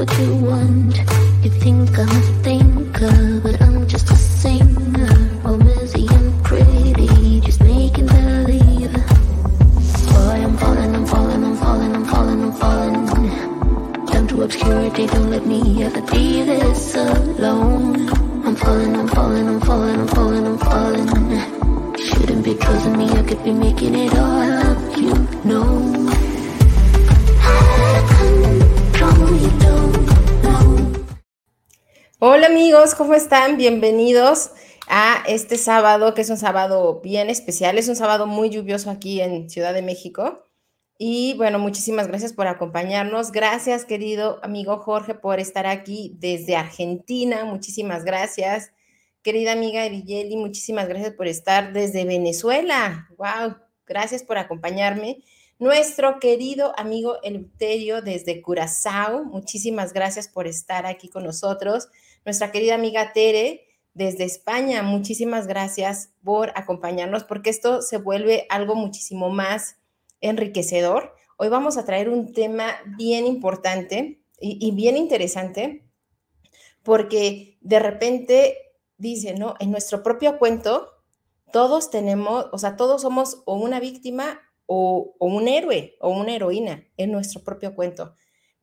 what you ¿cómo están? Bienvenidos a este sábado, que es un sábado bien especial, es un sábado muy lluvioso aquí en Ciudad de México. Y bueno, muchísimas gracias por acompañarnos. Gracias, querido amigo Jorge, por estar aquí desde Argentina. Muchísimas gracias. Querida amiga Evigeli, muchísimas gracias por estar desde Venezuela. Wow, gracias por acompañarme. Nuestro querido amigo Eleuterio desde Curazao, muchísimas gracias por estar aquí con nosotros nuestra querida amiga Tere desde España. Muchísimas gracias por acompañarnos porque esto se vuelve algo muchísimo más enriquecedor. Hoy vamos a traer un tema bien importante y, bien interesante porque de repente dice, ¿no? En nuestro propio cuento, todos tenemos, o sea, todos somos o una víctima o, o un héroe o una heroína en nuestro propio cuento.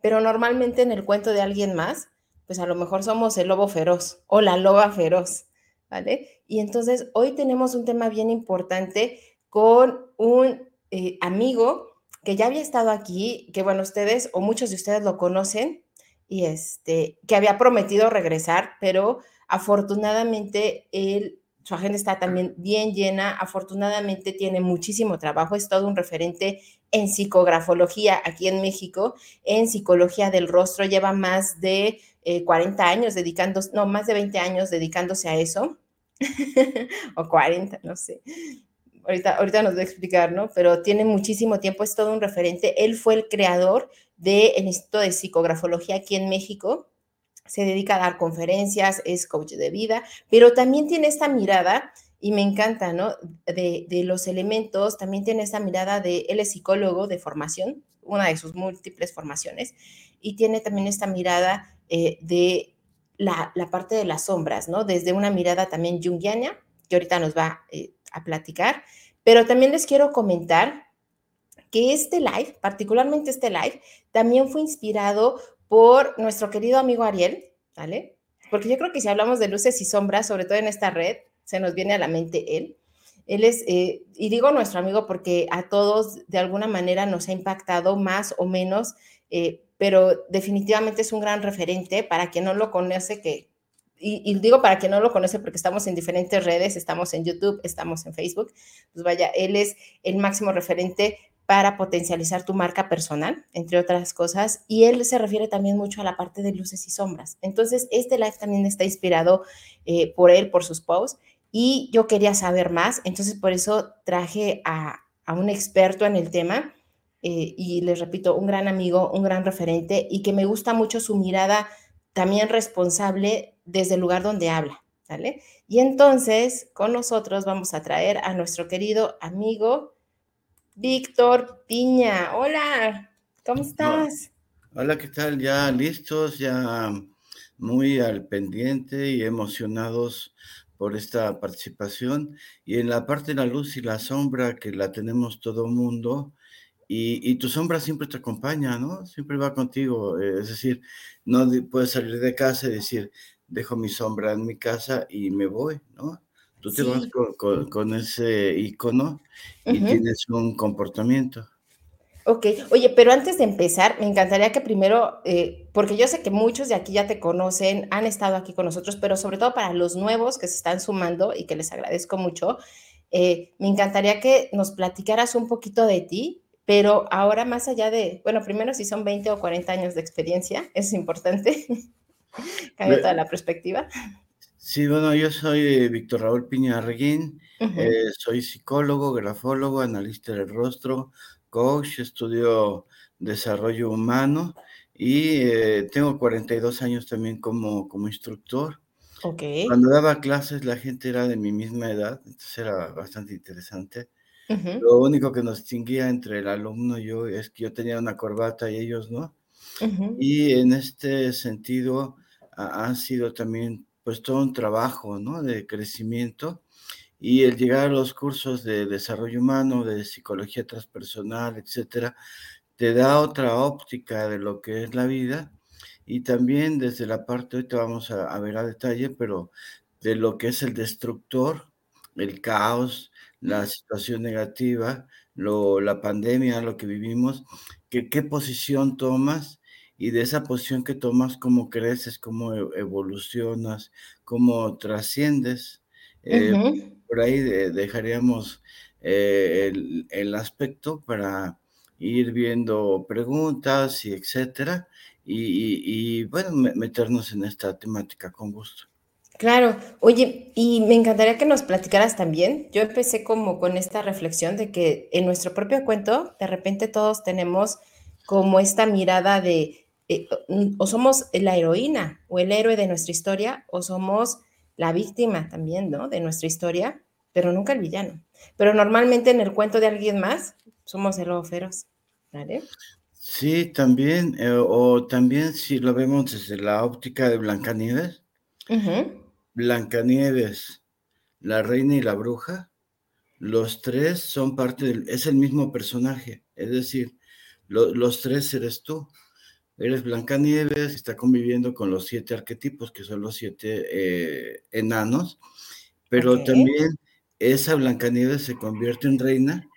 Pero normalmente en el cuento de alguien más, pues a lo mejor somos el lobo feroz o la loba feroz, ¿vale? Y entonces hoy tenemos un tema bien importante con un eh, amigo que ya había estado aquí, que bueno, ustedes o muchos de ustedes lo conocen, y este, que había prometido regresar, pero afortunadamente él, su agenda está también bien llena, afortunadamente tiene muchísimo trabajo, es todo un referente en psicografología aquí en México, en psicología del rostro, lleva más de 40 eh, años dedicándose, no, más de 20 años dedicándose a eso, o 40, no sé. Ahorita, ahorita nos va a explicar, ¿no? Pero tiene muchísimo tiempo, es todo un referente. Él fue el creador del Instituto de Psicografología aquí en México. Se dedica a dar conferencias, es coach de vida, pero también tiene esta mirada, y me encanta, ¿no? De, de los elementos, también tiene esta mirada de, él es psicólogo de formación, una de sus múltiples formaciones, y tiene también esta mirada eh, de la, parte de las sombras, ¿no? Desde una mirada también junguiana, que ahorita nos va eh, a platicar, pero también les quiero comentar que este live, particularmente este live, también fue inspirado por nuestro querido amigo Ariel, ¿vale? Porque yo creo que si hablamos de luces y sombras, sobre todo en esta red, se nos viene a la mente él. Él es, eh, y digo nuestro amigo porque a todos de alguna manera nos ha impactado más o menos pero definitivamente es un gran referente para quien no lo conoce, que, y, digo para quien no lo conoce porque estamos en diferentes redes, estamos en YouTube, estamos en Facebook, pues vaya, él es el máximo referente para potencializar tu marca personal, entre otras cosas, y él se refiere también mucho a la parte de luces y sombras. Entonces, este live también está inspirado eh, por él, por sus posts, y yo quería saber más, entonces por eso traje a, a un experto en el tema eh, y les repito, un gran amigo, un gran referente y que me gusta mucho su mirada también responsable desde el lugar donde habla, ¿vale? Y entonces con nosotros vamos a traer a nuestro querido amigo Víctor Piña. Hola, ¿cómo estás? Hola, ¿qué tal? Ya listos, ya muy al pendiente y emocionados por esta participación. Y en la parte de la luz y la sombra que la tenemos todo el mundo, y, tu sombra siempre te acompaña, ¿no? Siempre va contigo. Eh, es decir, no puedes salir de casa y decir, dejo mi sombra en mi casa y me voy, ¿no? Tú te vas con, ese icono y tienes un comportamiento. Ok, oye, pero antes de empezar, me encantaría que primero, eh, porque yo sé que muchos de aquí ya te conocen, han estado aquí con nosotros, pero sobre todo para los nuevos que se están sumando y que les agradezco mucho, eh, me encantaría que nos platicaras un poquito de ti, pero ahora más allá de, bueno, primero si son 20 o 40 años de experiencia, es importante, cambia toda la perspectiva. Sí, bueno, yo soy eh, Víctor Raúl Piña Reguín, eh, soy psicólogo, grafólogo, analista del rostro, coach, estudio desarrollo humano y eh, tengo 42 años también como, como instructor. Okay. Cuando daba clases la gente era de mi misma edad, entonces era bastante interesante. Lo único que nos distinguía entre el alumno y yo es que yo tenía una corbata y ellos no. Y en este sentido ha, sido también pues todo un trabajo, ¿no? De crecimiento y el llegar a los cursos de desarrollo humano, de psicología transpersonal, etcétera, te da otra óptica de lo que es la vida y también desde la parte, ahorita vamos a, ver a detalle, pero de lo que es el destructor, el caos, la situación negativa, lo, la pandemia, lo que vivimos, que, qué posición tomas y de esa posición que tomas, cómo creces, cómo e, evolucionas, cómo trasciendes. Eh, por ahí dejaríamos eh, el, el, aspecto para ir viendo preguntas y etcétera, y, bueno, meternos en esta temática con gusto. Claro, oye, y me encantaría que nos platicaras también. Yo empecé como con esta reflexión de que en nuestro propio cuento, de repente todos tenemos como esta mirada de eh, o somos la heroína o el héroe de nuestra historia, o somos la víctima también, ¿no? De nuestra historia, pero nunca el villano. Pero normalmente en el cuento de alguien más somos el lobo feroz, ¿vale? Sí, también, eh, o también si lo vemos desde la óptica de Blancanieves, Blancanieves, la reina y la bruja, los tres son parte del, es el mismo personaje, es decir, los tres eres tú. Eres Blancanieves, está conviviendo con los siete arquetipos, que son los siete eh, enanos, pero también esa Blancanieves se convierte en reina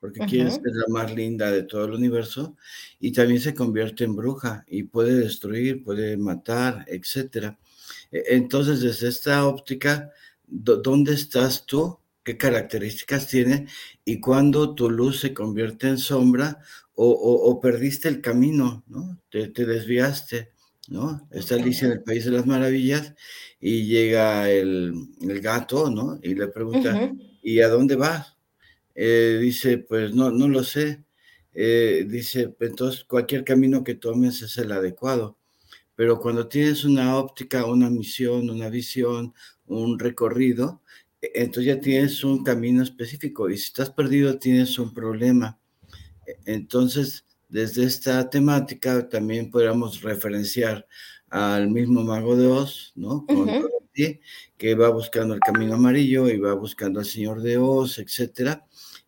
porque quiere ser la más linda de todo el universo y también se convierte en bruja y puede destruir, puede matar, etc. E, entonces, desde esta óptica, ¿dónde estás tú? ¿Qué características tiene? Y cuando tu luz se convierte en sombra o, perdiste el camino, ¿no? Te, desviaste, ¿no? Está Alicia en el País de las Maravillas y llega el, gato, ¿no? Y le pregunta, ¿y a dónde vas? Eh, dice, pues no, no lo sé. Eh, dice, entonces cualquier camino que tomes es el adecuado. Pero cuando tienes una óptica, una misión, una visión, un recorrido, e, entonces ya tienes un camino específico. Y si estás perdido, tienes un problema. E, entonces, desde esta temática también podríamos referenciar al mismo mago de Oz, ¿no? Con que va buscando el camino amarillo y va buscando al señor de Oz, etcétera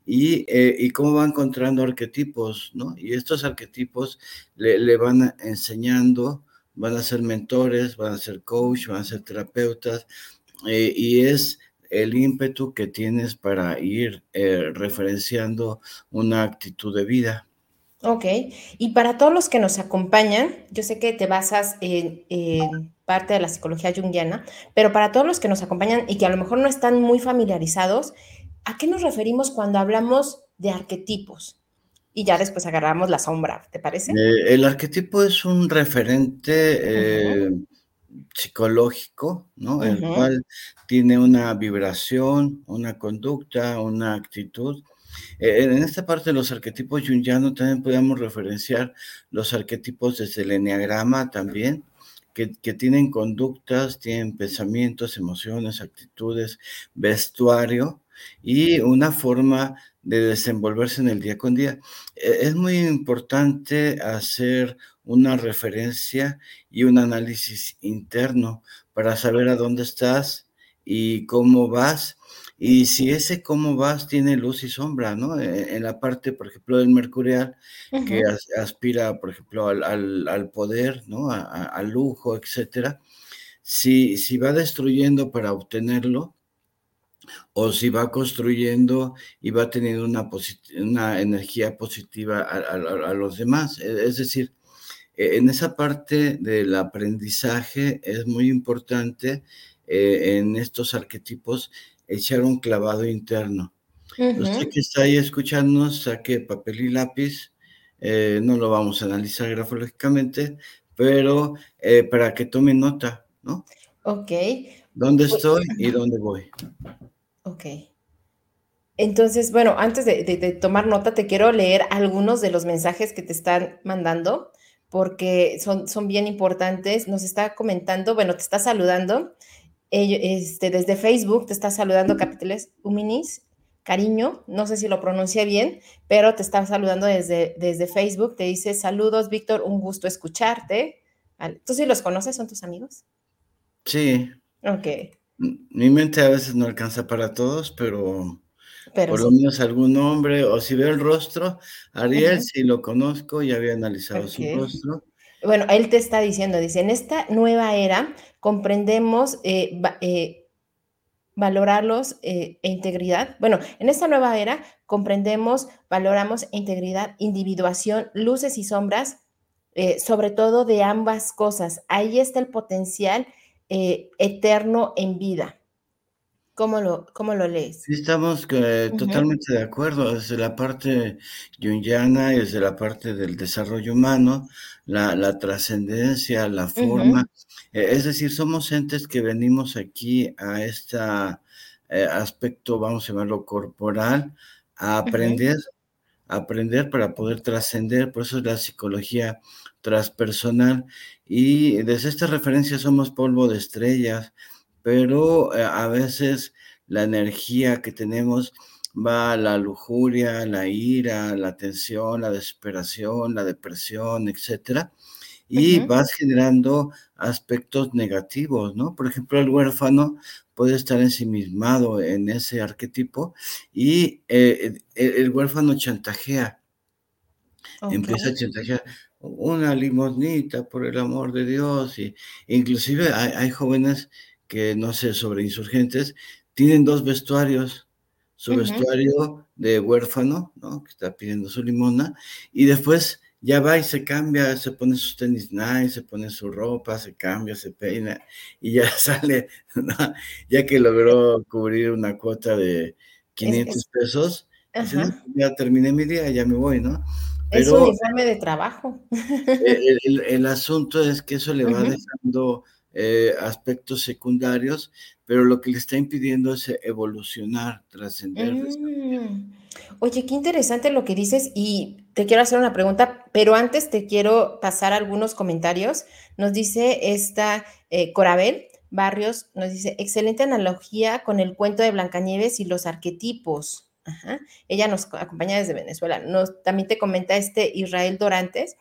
eh, y, cómo va encontrando arquetipos, ¿no? Y estos arquetipos le, van enseñando, van a ser mentores, van a ser coach, van a ser terapeutas, eh, y es el ímpetu que tienes para ir eh, referenciando una actitud de vida. Ok, y para todos los que nos acompañan, yo sé que te basas en, en, parte de la psicología junguiana, pero para todos los que nos acompañan y que a lo mejor no están muy familiarizados, ¿A qué nos referimos cuando hablamos de arquetipos? Y ya después agarramos la sombra, ¿te parece? Eh, el arquetipo es un referente eh, psicológico, ¿no? El cual tiene una vibración, una conducta, una actitud. Eh, en esta parte de los arquetipos jungianos también podemos referenciar los arquetipos desde el enneagrama también, que, que, tienen conductas, tienen pensamientos, emociones, actitudes, vestuario, y una forma de desenvolverse en el día con día. E, es muy importante hacer una referencia y un análisis interno para saber a dónde estás y cómo vas. Y si ese cómo vas tiene luz y sombra, ¿no? E, en la parte, por ejemplo, del mercurial, que aspira, por ejemplo, al, poder, ¿no? al lujo, etcétera. Si, si va destruyendo para obtenerlo, o si va construyendo y va teniendo una, una energía positiva a, los demás. E, es decir, e, en esa parte del aprendizaje es muy importante eh, en estos arquetipos echar un clavado interno. Usted que está ahí escuchándonos, saque papel y lápiz. Eh, no lo vamos a analizar grafológicamente, pero eh, para que tome nota, ¿no? Ok. ¿Dónde pues, estoy y dónde voy? Ok. Entonces, bueno, antes de, tomar nota, te quiero leer algunos de los mensajes que te están mandando, porque son, son bien importantes. Nos está comentando, bueno, te está saludando. este, desde Facebook te está saludando Capiteles Huminis. Cariño, no sé si lo pronuncié bien, pero te está saludando desde, desde Facebook. Te dice, saludos, Víctor, un gusto escucharte. ¿Tú sí los conoces? ¿Son tus amigos? Sí. Ok. Mi mente a veces no alcanza para todos, pero, por lo menos algún nombre, o si veo el rostro, Ariel, si lo conozco, ya había analizado su rostro. Bueno, él te está diciendo, dice, en esta nueva era comprendemos eh, eh, valorarlos eh, e integridad. Bueno, en esta nueva era comprendemos, valoramos e integridad, individuación, luces y sombras, eh, sobre todo de ambas cosas. Ahí está el potencial eh, eterno en vida. ¿Cómo lo, cómo lo lees? Sí, estamos totalmente de acuerdo. Desde la parte jungiana y desde la parte del desarrollo humano, la, trascendencia, la forma. Eh, es decir, somos entes que venimos aquí a este aspecto, vamos a llamarlo corporal, a aprender, aprender para poder trascender. Por eso es la psicología transpersonal. Y desde esta referencia somos polvo de estrellas pero eh, a veces la energía que tenemos va a la lujuria, la ira, la tensión, la desesperación, la depresión, etcétera, y vas generando aspectos negativos, ¿no? Por ejemplo, el huérfano puede estar ensimismado en ese arquetipo y eh, el, huérfano chantajea, empieza a chantajear una limosnita por el amor de Dios y inclusive hay jóvenes que no sé, sobre insurgentes, tienen dos vestuarios, su vestuario de huérfano, ¿no? Que está pidiendo su limona, y después ya va y se cambia, se pone sus tenis nice, se pone su ropa, se cambia, se peina, y ya sale, ya que logró cubrir una cuota de 500 pesos, ya terminé mi día, ya me voy, ¿no? es un uniforme de trabajo. El, asunto es que eso le va dejando eh, aspectos secundarios, pero lo que le está impidiendo es evolucionar, trascender. Mm. Oye, qué interesante lo que dices y te quiero hacer una pregunta, pero antes te quiero pasar algunos comentarios. Nos dice esta eh, Corabel Barrios, nos dice, excelente analogía con el cuento de Blancanieves y los arquetipos. Ella nos acompaña desde Venezuela. Nos, también te comenta este Israel Dorantes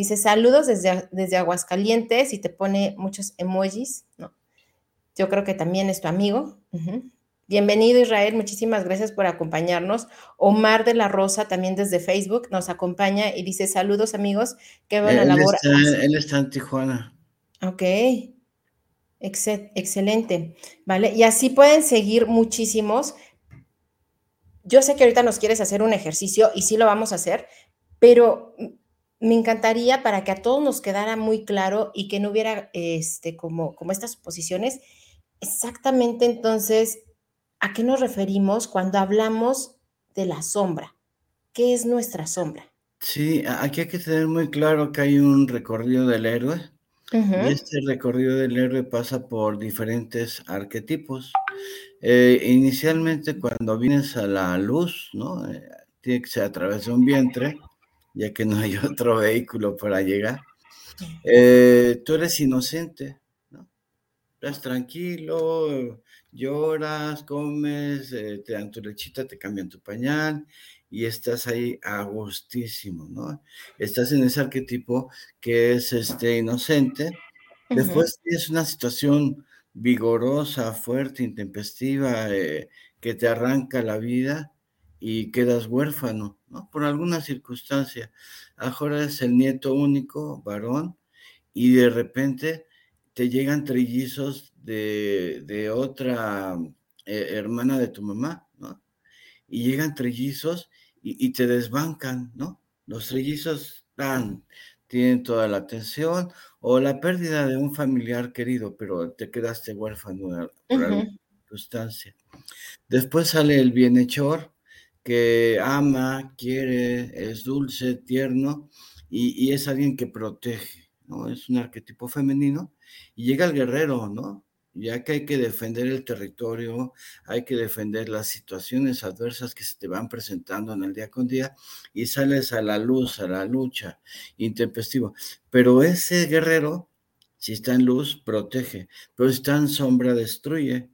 Dice saludos desde, desde Aguascalientes y te pone muchos emojis, ¿no? Yo creo que también es tu amigo. Bienvenido Israel, muchísimas gracias por acompañarnos. Omar de la Rosa también desde Facebook nos acompaña y dice saludos amigos, qué buena labor. él está en Tijuana. Ok, excelente, ¿vale? Y así pueden seguir muchísimos. Yo sé que ahorita nos quieres hacer un ejercicio y sí lo vamos a hacer, pero me encantaría para que a todos nos quedara muy claro y que no hubiera este, como, como estas suposiciones, exactamente entonces, ¿a qué nos referimos cuando hablamos de la sombra? ¿Qué es nuestra sombra? Sí, aquí hay que tener muy claro que hay un recorrido del héroe. y este recorrido del héroe pasa por diferentes arquetipos. Eh, inicialmente, cuando vienes a la luz, ¿no? Eh, tiene que ser a través de un vientre ya que no hay otro vehículo para llegar. Eh, tú eres inocente, ¿no? Estás tranquilo, lloras, comes, eh, te dan tu lechita, te cambian tu pañal y estás ahí a gustísimo, ¿no? Estás en ese arquetipo que es este inocente. Después tienes una situación vigorosa, fuerte, intempestiva, eh, que te arranca la vida y quedas huérfano, ¿no? Por alguna circunstancia. Ahora es el nieto único, varón, y de repente te llegan trillizos de, otra eh, hermana de tu mamá, ¿no? Y llegan trillizos y, te desbancan, ¿no? Los trillizos dan, tienen toda la atención o la pérdida de un familiar querido, pero te quedaste huérfano por alguna circunstancia. Después sale el bienhechor, que ama, quiere, es dulce, tierno y, es alguien que protege, ¿no? Es un arquetipo femenino y llega el guerrero, ¿no? Ya que hay que defender el territorio, hay que defender las situaciones adversas que se te van presentando en el día con día y sales a la luz, a la lucha, intempestivo. Pero ese guerrero, si está en luz, protege, pero si está en sombra, destruye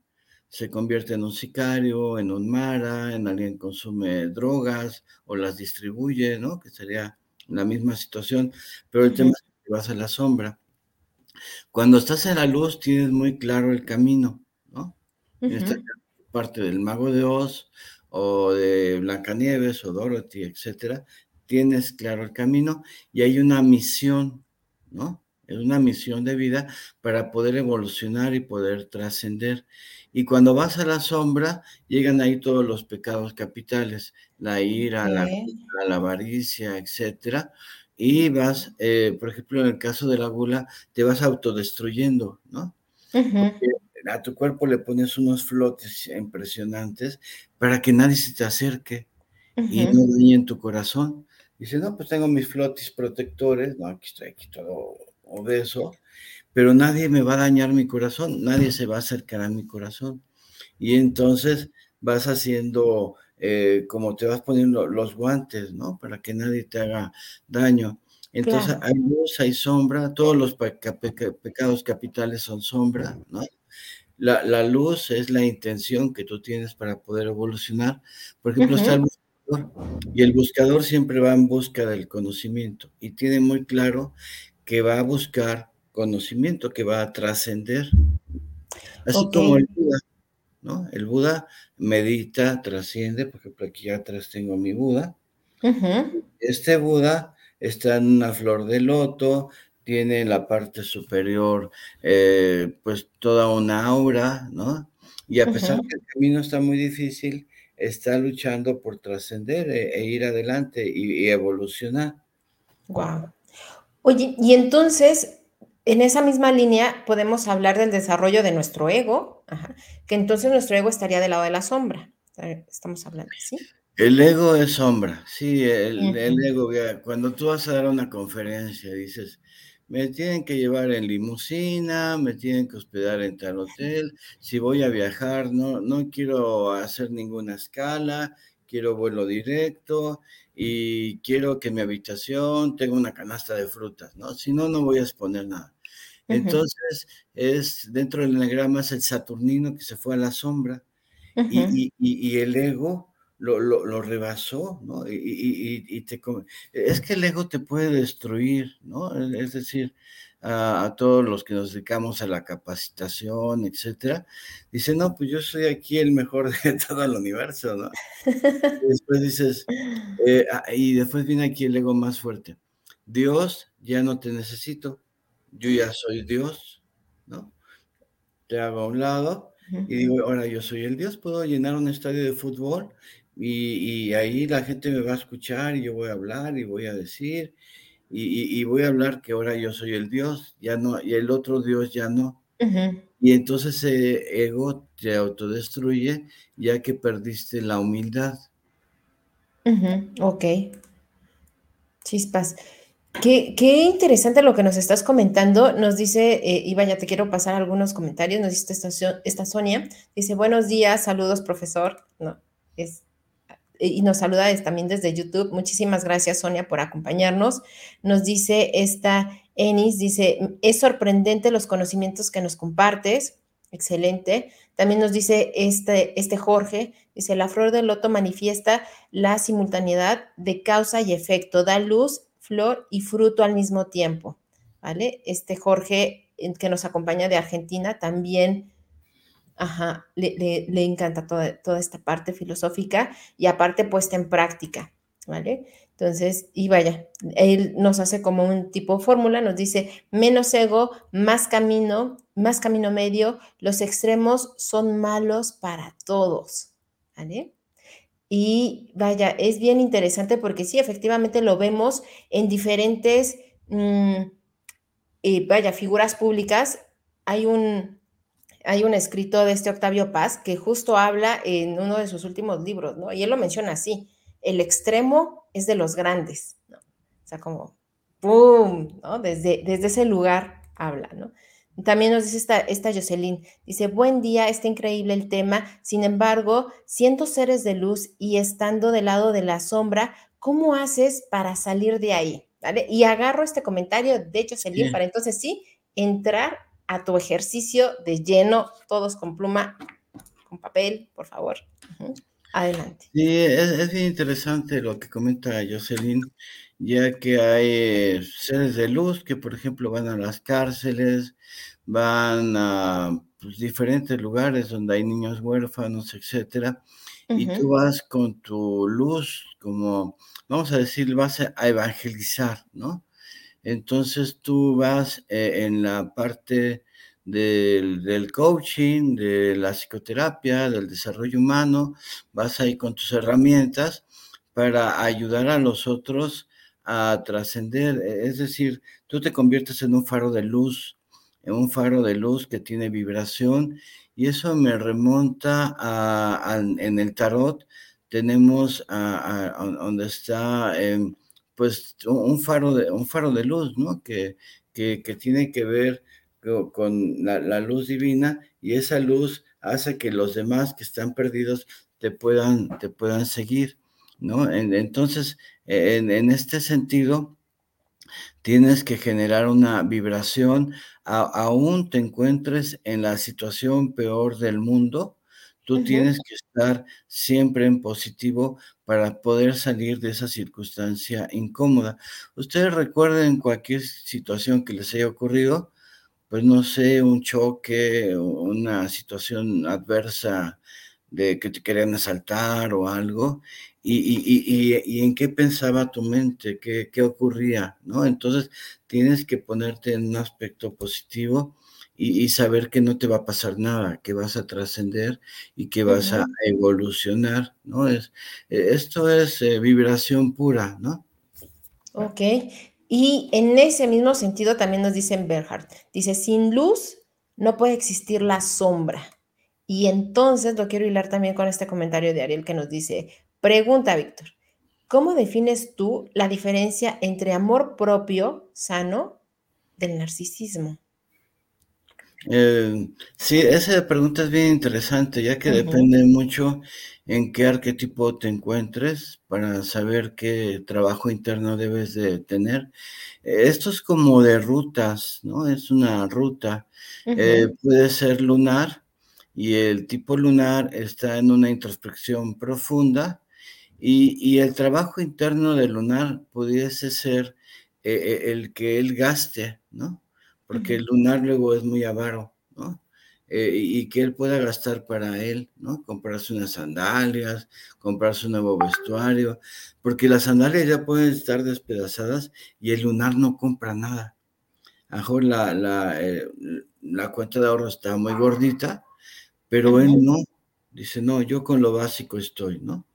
se convierte en un sicario, en un mara, en alguien que consume drogas o las distribuye, ¿no? Que sería la misma situación, pero el tema es que vas a la sombra. Cuando estás en la luz tienes muy claro el camino, ¿no? Esta parte del mago de Oz o de Blancanieves o Dorothy, etcétera, tienes claro el camino y hay una misión, ¿no? Es una misión de vida para poder evolucionar y poder trascender. Y cuando vas a la sombra, llegan ahí todos los pecados capitales, la ira, la, la, avaricia, etcétera. Y vas, eh, por ejemplo, en el caso de la gula, te vas autodestruyendo, ¿no? A tu cuerpo le pones unos flotes impresionantes para que nadie se te acerque y no dañe en tu corazón. Dice, no, pues tengo mis flotis protectores, no, aquí estoy aquí todo obeso, pero nadie me va a dañar mi corazón, nadie se va a acercar a mi corazón. Y entonces vas haciendo, eh, como te vas poniendo los guantes, ¿no? Para que nadie te haga daño. Entonces hay luz, hay sombra, todos los pecados capitales son sombra, ¿no? La, la, luz es la intención que tú tienes para poder evolucionar. Por ejemplo, está el buscador, y el buscador siempre va en busca del conocimiento y tiene muy claro que va a buscar conocimiento, que va a trascender. Así como el Buda, ¿no? El Buda medita, trasciende, por ejemplo, aquí atrás tengo mi Buda. Este Buda está en una flor de loto, tiene en la parte superior eh, pues toda una aura, ¿no? Y a pesar que el camino está muy difícil, está luchando por trascender e, e, ir adelante y, y evolucionar. Wow. Oye, y entonces, en esa misma línea podemos hablar del desarrollo de nuestro ego, que entonces nuestro ego estaría del lado de la sombra. Estamos hablando, ¿sí? El ego es sombra, sí, el, ego, cuando tú vas a dar una conferencia, dices, me tienen que llevar en limusina, me tienen que hospedar en tal hotel, si voy a viajar, no, no quiero hacer ninguna escala, quiero vuelo directo, y quiero que mi habitación tenga una canasta de frutas, ¿no? Si no, no voy a exponer nada. Entonces, es dentro del enagrama es el Saturnino que se fue a la sombra y, y, el ego lo, lo, lo rebasó, ¿no? Y, te, es que el ego te puede destruir, ¿no? Es decir, a, todos los que nos dedicamos a la capacitación, etcétera, dice, no, pues yo soy aquí el mejor de todo el universo, ¿no? Y después dices, eh, ah, y después viene aquí el ego más fuerte. Dios, ya no te necesito, yo ya soy Dios, ¿no? Te hago a un lado y digo, ahora yo soy el Dios, puedo llenar un estadio de fútbol y, y, ahí la gente me va a escuchar y yo voy a hablar y voy a decir y, voy a hablar que ahora yo soy el Dios, ya no, y el otro Dios ya no. Y entonces ese ego te autodestruye ya que perdiste la humildad. Ok. Chispas. Qué, interesante lo que nos estás comentando. Nos dice, eh, Iba, ya te quiero pasar algunos comentarios. Nos dice esta, Sonia. Dice, buenos días, saludos, profesor. No, es y nos saluda también desde YouTube. Muchísimas gracias, Sonia, por acompañarnos. Nos dice esta Enis, dice, es sorprendente los conocimientos que nos compartes. Excelente. También nos dice este, este Jorge, dice, la flor del loto manifiesta la simultaneidad de causa y efecto, da luz, flor y fruto al mismo tiempo. ¿Vale? Este Jorge que nos acompaña de Argentina también Ajá, le, encanta toda, toda, esta parte filosófica y aparte puesta en práctica, ¿vale? Entonces, y vaya, él nos hace como un tipo fórmula, nos dice menos ego, más camino, más camino medio, los extremos son malos para todos, ¿vale? Y vaya, es bien interesante porque sí, efectivamente lo vemos en diferentes, mm, eh, vaya, figuras públicas. Hay un, hay un escrito de este Octavio Paz que justo habla en uno de sus últimos libros, ¿no? Y él lo menciona así, el extremo es de los grandes, ¿no? O sea, como, ¡pum!, ¿no? Desde, desde ese lugar habla, ¿no? También nos dice esta, esta Jocelyn, dice, buen día, está increíble el tema, sin embargo, siendo seres de luz y estando del lado de la sombra, ¿cómo haces para salir de ahí? ¿Vale? Y agarro este comentario de Jocelyn para entonces sí entrar a tu ejercicio de lleno, todos con pluma, con papel, por favor. Adelante. Sí, es, bien interesante lo que comenta Jocelyn, ya que hay seres de luz que, por ejemplo, van a las cárceles, van a pues, diferentes lugares donde hay niños huérfanos, etcétera, y tú vas con tu luz, como, vamos a decir, vas a evangelizar, ¿no? Entonces tú vas eh, en la parte del, coaching, de la psicoterapia, del desarrollo humano, vas ahí con tus herramientas para ayudar a los otros a trascender. E, es decir, tú te conviertes en un faro de luz, en un faro de luz que tiene vibración y eso me remonta a, en el tarot. Tenemos donde está em, pues un faro de, un faro de luz, ¿no? Que, que tiene que ver con la, luz divina y esa luz hace que los demás que están perdidos te puedan, te puedan seguir, ¿no? entonces, en, este sentido, tienes que generar una vibración, aún te encuentres en la situación peor del mundo, tú tienes que estar siempre en positivo para poder salir de esa circunstancia incómoda. Ustedes recuerden cualquier situación que les haya ocurrido, pues no sé, un choque, una situación adversa de que te querían asaltar o algo, y, en qué pensaba tu mente, qué, qué, ocurría, ¿no? Entonces tienes que ponerte en un aspecto positivo y, saber que no te va a pasar nada, que vas a trascender y que vas a evolucionar, ¿no? Es, e, esto es eh, vibración pura, ¿no? Ok, y en ese mismo sentido también nos dice Berhardt, dice, sin luz no puede existir la sombra. Y entonces lo quiero hilar también con este comentario de Ariel que nos dice, pregunta Víctor, ¿cómo defines tú la diferencia entre amor propio sano del narcisismo? Eh, sí, esa pregunta es bien interesante, ya que depende mucho en qué arquetipo te encuentres para saber qué trabajo interno debes de tener. Esto es como de rutas, ¿no? Es una ruta. Eh, puede ser lunar y el tipo lunar está en una introspección profunda y, el trabajo interno del lunar pudiese ser eh, el que él gaste, ¿no? Porque el lunar luego es muy avaro, ¿no? Eh, y que él pueda gastar para él, ¿no? Comprarse unas sandalias, comprarse un nuevo vestuario, porque las sandalias ya pueden estar despedazadas y el lunar no compra nada. A mejor la, la, eh, la cuenta de ahorro está muy gordita, pero él no, dice, no, yo con lo básico estoy, ¿no?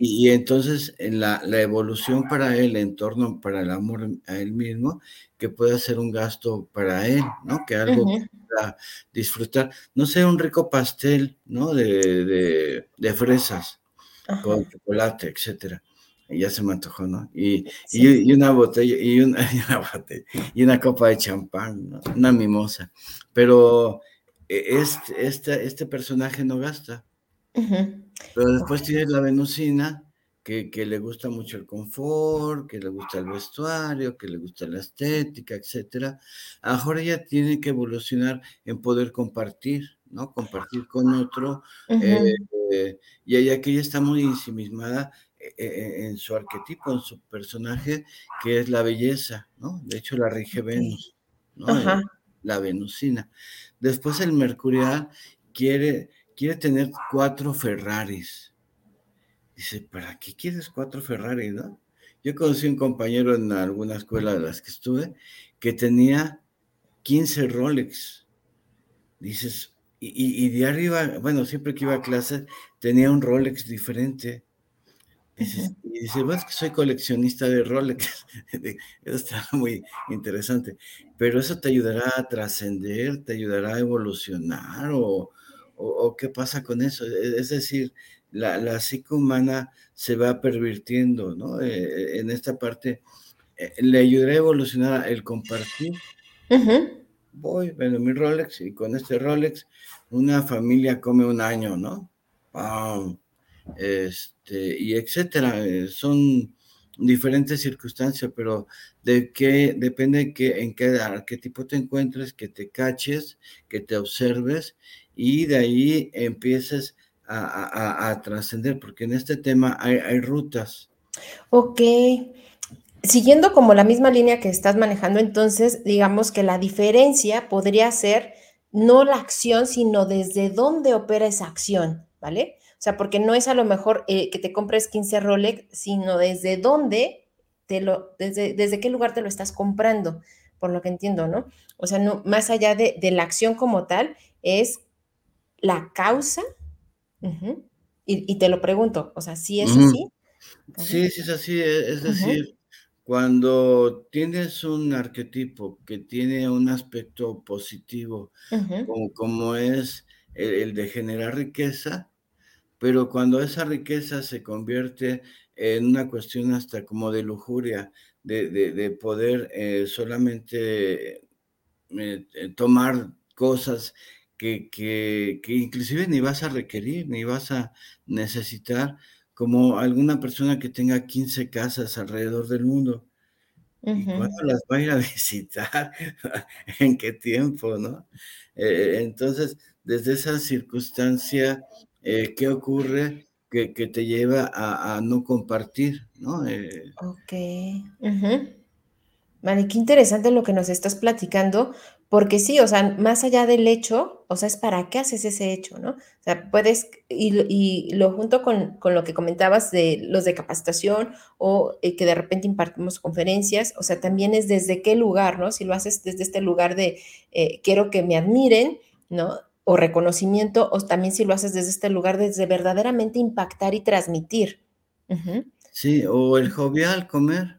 Y, entonces en la, evolución para él en torno para el amor a él mismo, que pueda ser un gasto para él, ¿no? Que algo para disfrutar. No sé, un rico pastel, ¿no? De, de, fresas con chocolate, etcétera. Ya se me antojó, ¿no? Y, y, una botella, y una, y una, copa de champán, ¿no? una mimosa. Pero e, este, este, este personaje no gasta. Pero después tienes la venusina, que, que, le gusta mucho el confort, que le gusta el vestuario, que le gusta la estética, etcétera. Ahora ella tiene que evolucionar en poder compartir, ¿no? Compartir con otro. Eh, y ella que ella está muy ensimismada eh, eh, en su arquetipo, en su personaje, que es la belleza, ¿no? De hecho, la rige Venus, ¿no? La venusina. Después el mercurial quiere quiere tener cuatro Ferraris. Dice, ¿para qué quieres cuatro Ferraris, no? Yo conocí un compañero en alguna escuela de las que estuve que tenía 15 Rolex. Dices, y, de arriba, bueno, siempre que iba a clase tenía un Rolex diferente. Dices, y dice, bueno, es que soy coleccionista de Rolex. eso está muy interesante. Pero eso te ayudará a trascender, te ayudará a evolucionar o, o, qué pasa con eso. E, es decir, la, la psique humana se va pervirtiendo, ¿no? Eh, eh, en esta parte eh, le ayudará a evolucionar el compartir. Voy, vendo mi Rolex y con este Rolex una familia come un año, ¿no? Este, y etcétera. Son diferentes circunstancias, pero de qué depende que, en qué, qué tipo te encuentres, que te caches, que te observes y de ahí empieces a, trascender, porque en este tema hay, hay rutas. Ok. Siguiendo como la misma línea que estás manejando, entonces digamos que la diferencia podría ser no la acción, sino desde dónde opera esa acción, ¿vale? O sea, porque no es a lo mejor eh, que te compres 15 Rolex, sino desde dónde te lo, desde, desde qué lugar te lo estás comprando, por lo que entiendo, ¿no? O sea, no, más allá de, la acción como tal, es la causa. y, te lo pregunto, o sea, ¿sí es así? Sí, sí es así, e, es decir, cuando tienes un arquetipo que tiene un aspecto positivo, como, como, es el, de generar riqueza, pero cuando esa riqueza se convierte en una cuestión hasta como de lujuria, de, poder eh, solamente eh, eh, tomar cosas que, que, inclusive ni vas a requerir, ni vas a necesitar, como alguna persona que tenga 15 casas alrededor del mundo. ¿Y cuándo las va a ir a visitar? ¿En qué tiempo, no? entonces, desde esa circunstancia, eh, ¿qué ocurre? Que, te lleva a, no compartir, ¿no? Eh, ok. Vale, qué interesante lo que nos estás platicando, porque sí, o sea, más allá del hecho, o sea, es para qué haces ese hecho, ¿no? O sea, puedes, y, lo junto con, lo que comentabas de los de capacitación o eh, que de repente impartimos conferencias, o sea, también es desde qué lugar, ¿no? Si lo haces desde este lugar de quiero que me admiren, ¿no? o reconocimiento, o también si lo haces desde este lugar, desde verdaderamente impactar y transmitir. Sí, o el jovial comer.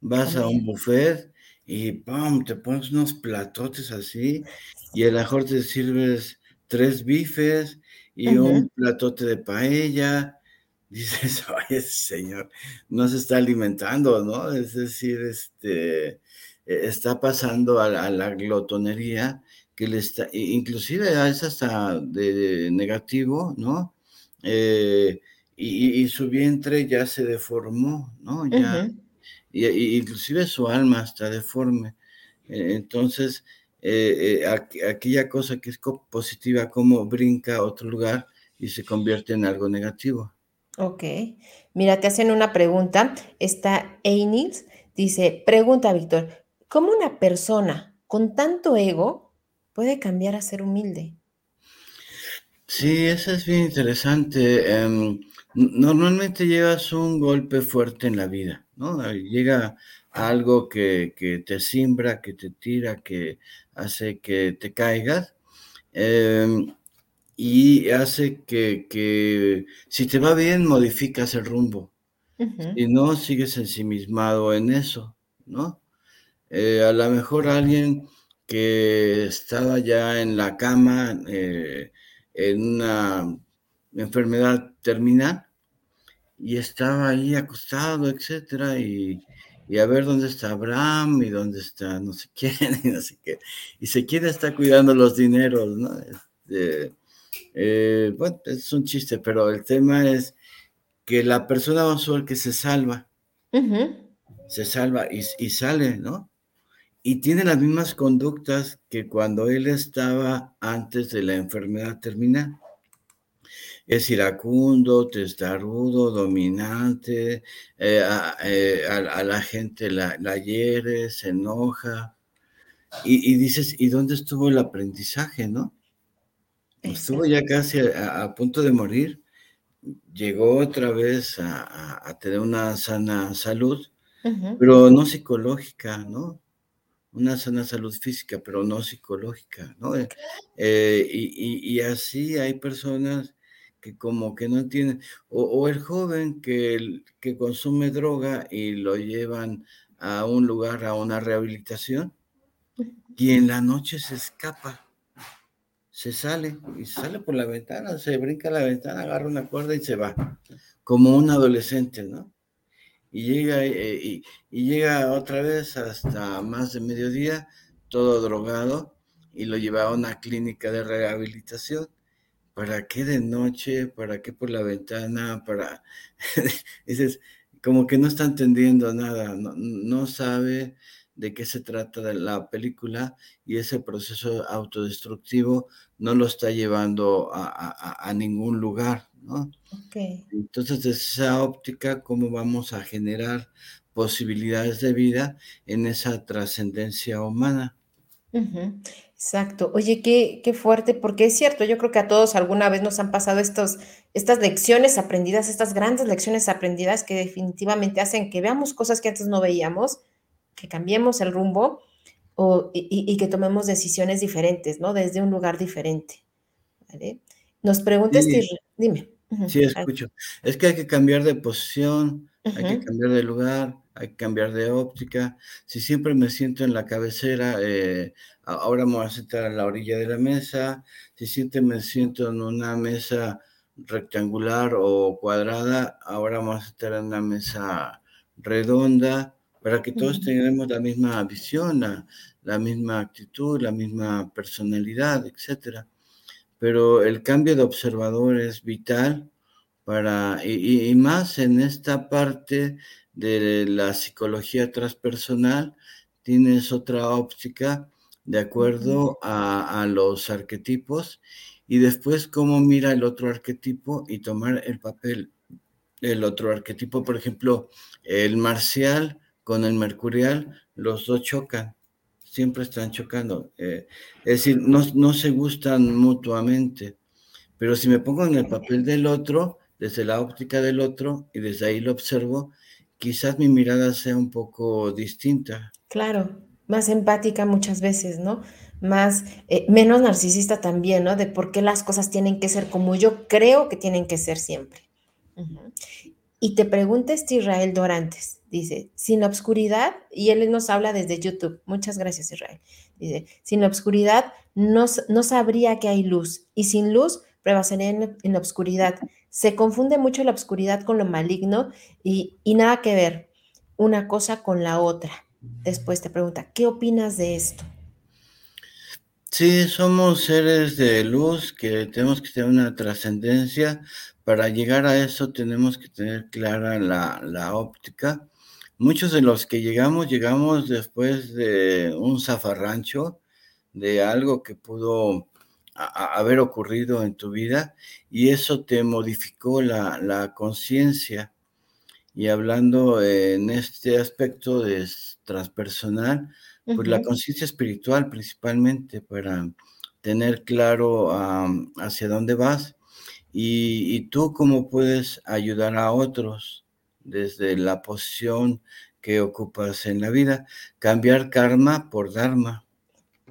Vas a un buffet y ¡pum! te pones unos platotes así y a lo mejor te sirves tres bifes y un platote de paella. Dices, oye, señor, no se está alimentando, ¿no? Es decir, este, e, está pasando a la glotonería que le está, inclusive es hasta de, negativo, ¿no? Eh, y, su vientre ya se deformó, ¿no? Ya, y, inclusive su alma está deforme. E, entonces, eh, eh, aquella cosa que es positiva, como brinca a otro lugar y se convierte en algo negativo. Ok. Mira, te hacen una pregunta. Está Einils, dice, pregunta, Víctor, ¿cómo una persona con tanto ego puede cambiar a ser humilde. Sí, eso es bien interesante. Em, normalmente llevas un golpe fuerte en la vida, ¿no? Llega algo que, te simbra, que te tira, que hace que te caigas. Em, y hace que, si te va bien, modificas el rumbo. Y no, sigues ensimismado en eso, ¿no? Eh, a lo mejor alguien que estaba ya en la cama eh, en una enfermedad terminal y estaba ahí acostado, etcétera, y, a ver dónde está Abraham y dónde está no sé quién y no sé qué. Y se quiere estar cuidando los dineros, ¿no? Este, eh, bueno, es un chiste, pero el tema es que la persona va a que se salva, se salva y, y sale, ¿no? y tiene las mismas conductas que cuando él estaba antes de la enfermedad terminal. Es iracundo, testarudo, dominante, eh, eh, a, la gente la, la hiere, se enoja. Y, dices, ¿y dónde estuvo el aprendizaje, no? Estuvo ya casi a, punto de morir, llegó otra vez a, tener una sana salud, pero no psicológica, ¿no? una sana salud física, pero no psicológica, ¿no? Eh, eh, y, así hay personas que como que no tienen, o, el joven que, que consume droga y lo llevan a un lugar, a una rehabilitación, y en la noche se escapa, se sale, y sale por la ventana, se brinca la ventana, agarra una cuerda y se va, como un adolescente, ¿no? y llega, eh, y, llega otra vez hasta más de mediodía, todo drogado, y lo lleva a una clínica de rehabilitación. ¿Para qué de noche? ¿Para qué por la ventana? Para... Dices, como que no está entendiendo nada, no, sabe de qué se trata de la película y ese proceso autodestructivo no lo está llevando a, ningún lugar, ¿no? Entonces, desde esa óptica, ¿cómo vamos a generar posibilidades de vida en esa trascendencia humana? Exacto. Oye, qué, qué fuerte, porque es cierto, yo creo que a todos alguna vez nos han pasado estos, estas lecciones aprendidas, estas grandes lecciones aprendidas que definitivamente hacen que veamos cosas que antes no veíamos que cambiemos el rumbo o, y, que tomemos decisiones diferentes, ¿no? Desde un lugar diferente. ¿vale? Nos preguntas, dime. Sí, escucho. Es que hay que cambiar de posición, hay que cambiar de lugar, hay que cambiar de óptica. Si siempre me siento en la cabecera, eh, ahora me voy a sentar a la orilla de la mesa. Si siempre me siento en una mesa rectangular o cuadrada, ahora vamos a estar en una mesa redonda para que todos tengamos la misma visión, la, misma actitud, la misma personalidad, etc. Pero el cambio de observador es vital para, y, más en esta parte de la psicología transpersonal, tienes otra óptica de acuerdo a, a, los arquetipos y después cómo mira el otro arquetipo y tomar el papel del otro arquetipo. Por ejemplo, el marcial con el mercurial, los dos chocan, siempre están chocando. Eh, es decir, no, se gustan mutuamente, pero si me pongo en el papel del otro, desde la óptica del otro, y desde ahí lo observo, quizás mi mirada sea un poco distinta. Claro, más empática muchas veces, ¿no? Más, eh, menos narcisista también, ¿no? De por qué las cosas tienen que ser como yo creo que tienen que ser siempre. Y te pregunta este Israel Dorantes, dice, sin la oscuridad, y él nos habla desde YouTube, muchas gracias Israel, dice, sin la oscuridad no, no sabría que hay luz, y sin luz prevasaría en, la oscuridad. Se confunde mucho la oscuridad con lo maligno y, y nada que ver una cosa con la otra. Después te pregunta, ¿qué opinas de esto? Sí, somos seres de luz que tenemos que tener una trascendencia, para llegar a eso tenemos que tener clara la, óptica. Muchos de los que llegamos, llegamos después de un zafarrancho, de algo que pudo haber ocurrido en tu vida y eso te modificó la, conciencia. Y hablando en este aspecto de transpersonal, pues la conciencia espiritual principalmente para tener claro hacia dónde vas y, tú cómo puedes ayudar a otros desde la posición que ocupas en la vida, cambiar karma por dharma.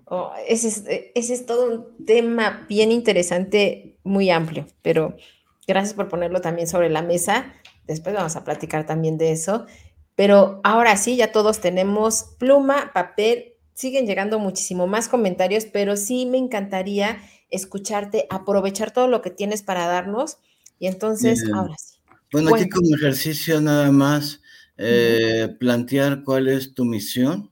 Oh, ese, es, ese es todo un tema bien interesante, muy amplio, pero gracias por ponerlo también sobre la mesa. Después vamos a platicar también de eso. Pero ahora sí, ya todos tenemos pluma, papel, siguen llegando muchísimo más comentarios, pero sí me encantaría escucharte, aprovechar todo lo que tienes para darnos. Y entonces, ahora sí. Bueno, aquí como ejercicio nada más, eh, plantear cuál es tu misión,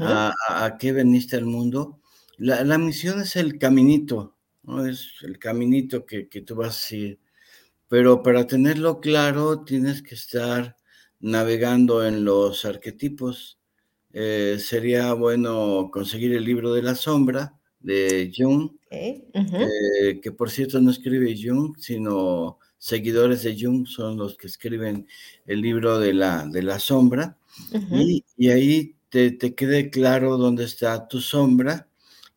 a, qué veniste al mundo. La, misión es el caminito, ¿no? Es el caminito que, tú vas a ir. Pero para tenerlo claro, tienes que estar navegando en los arquetipos. Eh, sería bueno conseguir el libro de la sombra de Jung, eh, que por cierto no escribe Jung, sino seguidores de Jung son los que escriben el libro de la, de la sombra, y, ahí te, te, quede claro dónde está tu sombra